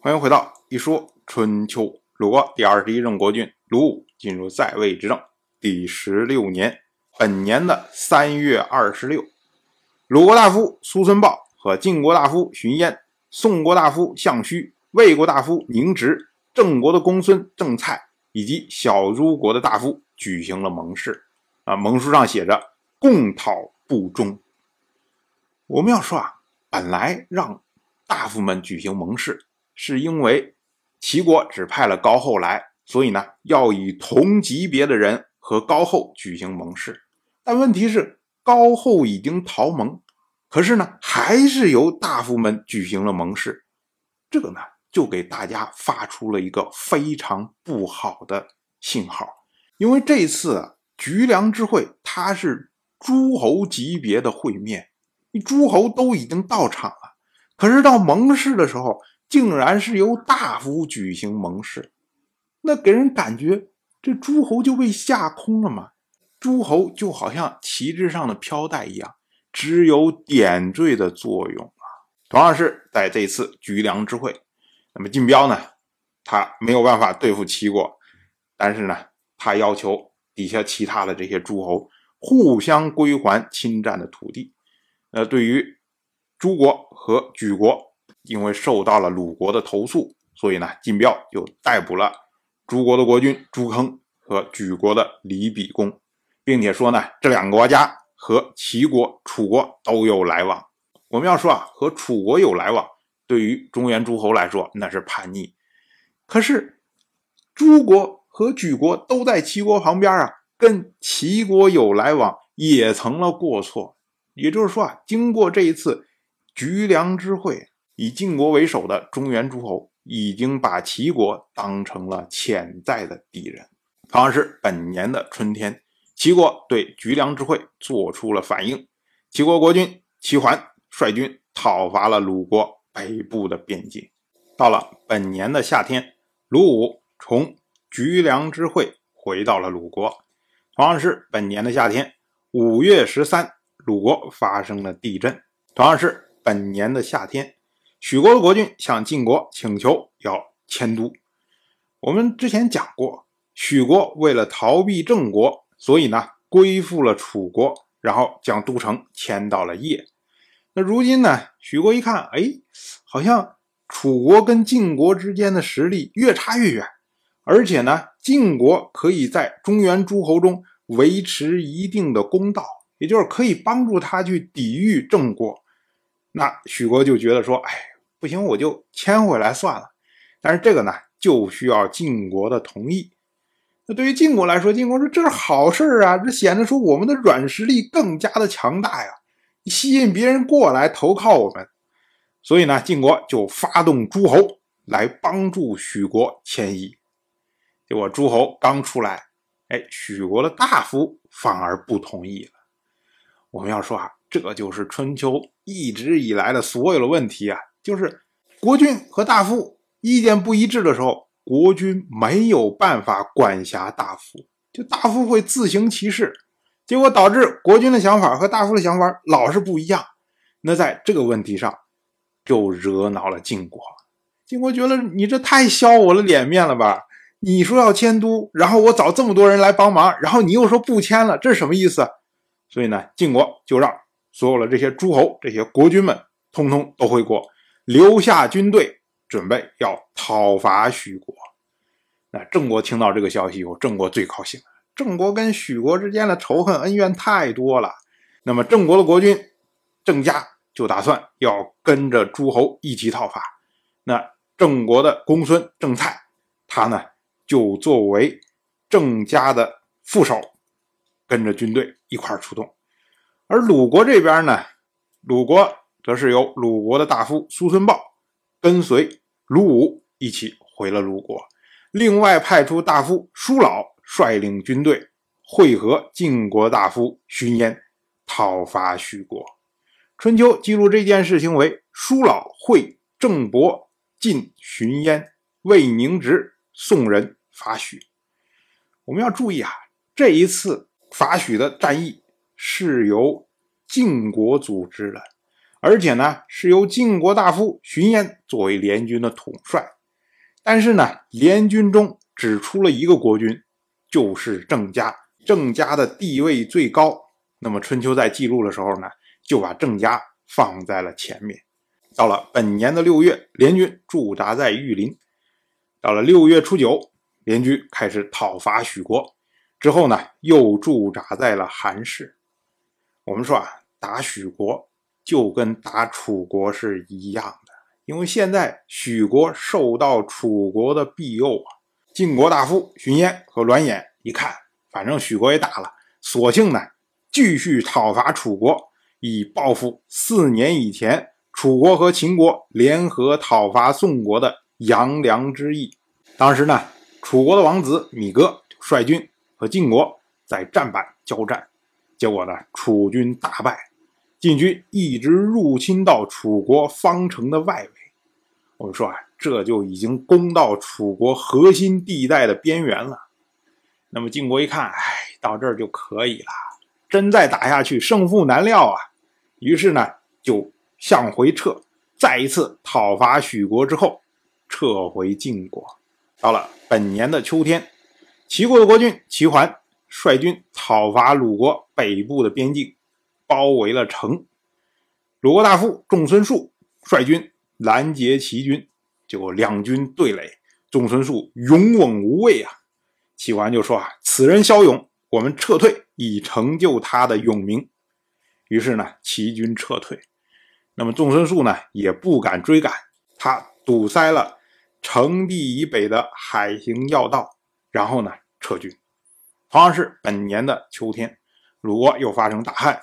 欢迎回到一说春秋。鲁国第二十一任国君鲁武进入在位执政第十六年，本年的三月二十六，鲁国大夫苏孙豹和晋国大夫荀嫣、宋国大夫项须、魏国大夫宁植、郑国的公孙郑蔡以及小诸国的大夫举行了盟誓。啊，盟书上写着“共讨不忠”。我们要说啊，本来让大夫们举行盟誓，是因为。齐国只派了高后来，所以呢，要以同级别的人和高后举行盟誓。但问题是，高后已经逃盟，可是呢，还是由大夫们举行了盟誓。这个呢，就给大家发出了一个非常不好的信号。因为这次啊菊梁之会，它是诸侯级别的会面，诸侯都已经到场了，可是到盟誓的时候。竟然是由大夫举行盟誓，那给人感觉这诸侯就被吓空了嘛？诸侯就好像旗帜上的飘带一样，只有点缀的作用啊。同样是在这次举梁之会，那么晋彪呢，他没有办法对付齐国，但是呢，他要求底下其他的这些诸侯互相归还侵占的土地。呃，对于诸国和举国。因为受到了鲁国的投诉，所以呢，晋彪就逮捕了诸国的国君朱坑和莒国的李比公，并且说呢，这两个国家和齐国、楚国都有来往。我们要说啊，和楚国有来往，对于中原诸侯来说那是叛逆。可是诸国和莒国都在齐国旁边啊，跟齐国有来往也成了过错。也就是说啊，经过这一次莒梁之会。以晋国为首的中原诸侯已经把齐国当成了潜在的敌人。同样是本年的春天，齐国对莒梁之会做出了反应。齐国国君齐桓率军讨伐了鲁国北部的边境。到了本年的夏天，鲁武从莒梁之会回到了鲁国。同样是本年的夏天，五月十三，鲁国发生了地震。同样是本年的夏天。许国的国君向晋国请求要迁都。我们之前讲过，许国为了逃避郑国，所以呢归附了楚国，然后将都城迁到了邺。那如今呢，许国一看，哎，好像楚国跟晋国之间的实力越差越远，而且呢，晋国可以在中原诸侯中维持一定的公道，也就是可以帮助他去抵御郑国。那许国就觉得说，哎，不行，我就迁回来算了。但是这个呢，就需要晋国的同意。那对于晋国来说，晋国说这是好事啊，这显得出我们的软实力更加的强大呀，吸引别人过来投靠我们。所以呢，晋国就发动诸侯来帮助许国迁移。结果诸侯刚出来，哎，许国的大夫反而不同意了。我们要说啊。这就是春秋一直以来的所有的问题啊，就是国君和大夫意见不一致的时候，国君没有办法管辖大夫，就大夫会自行其事，结果导致国君的想法和大夫的想法老是不一样。那在这个问题上，就惹恼了晋国。晋国觉得你这太消我的脸面了吧？你说要迁都，然后我找这么多人来帮忙，然后你又说不迁了，这是什么意思？所以呢，晋国就让。所有的这些诸侯、这些国君们，通通都回国，留下军队，准备要讨伐许国。那郑国听到这个消息以后，郑国最高兴了。郑国跟许国之间的仇恨恩怨太多了。那么郑国的国君郑家就打算要跟着诸侯一起讨伐。那郑国的公孙郑蔡，他呢就作为郑家的副手，跟着军队一块出动。而鲁国这边呢，鲁国则是由鲁国的大夫苏孙豹跟随鲁武一起回了鲁国，另外派出大夫舒老率领军队会合晋国大夫荀嫣，讨伐许国。春秋记录这件事情为舒老会郑伯晋荀嫣魏宁直宋人伐许。我们要注意啊，这一次伐许的战役。是由晋国组织的，而且呢是由晋国大夫荀偃作为联军的统帅。但是呢，联军中只出了一个国君，就是郑家。郑家的地位最高，那么春秋在记录的时候呢，就把郑家放在了前面。到了本年的六月，联军驻扎在玉林。到了六月初九，联军开始讨伐许国，之后呢，又驻扎在了韩氏。我们说啊，打许国就跟打楚国是一样的，因为现在许国受到楚国的庇佑啊。晋国大夫荀偃和栾衍一看。反正许国也打了，索性呢继续讨伐楚国，以报复四年以前楚国和秦国联合讨伐宋国的杨良之意。当时呢，楚国的王子米哥率军和晋国在战板交战，结果呢，楚军大败，晋军一直入侵到楚国方城的外围。我们说啊，这就已经攻到楚国核心地带的边缘了。那么晋国一看，哎，到这儿就可以了，真再打下去，胜负难料啊。于是呢，就向回撤，再一次讨伐许国之后，撤回晋国。到了本年的秋天，齐国的国君齐桓率军讨伐鲁国北部的边境，包围了城。鲁国大夫仲孙述率军拦截齐军，结果两军对垒，仲孙述勇猛无畏啊。齐桓就说：“啊，此人骁勇，我们撤退以成就他的勇名。”于是呢，齐军撤退。那么仲孙述呢，也不敢追赶，他堵塞了城地以北的海行要道，然后呢撤军。同样是本年的秋天，鲁国又发生大旱，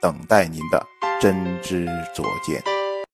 等待您的真知灼见。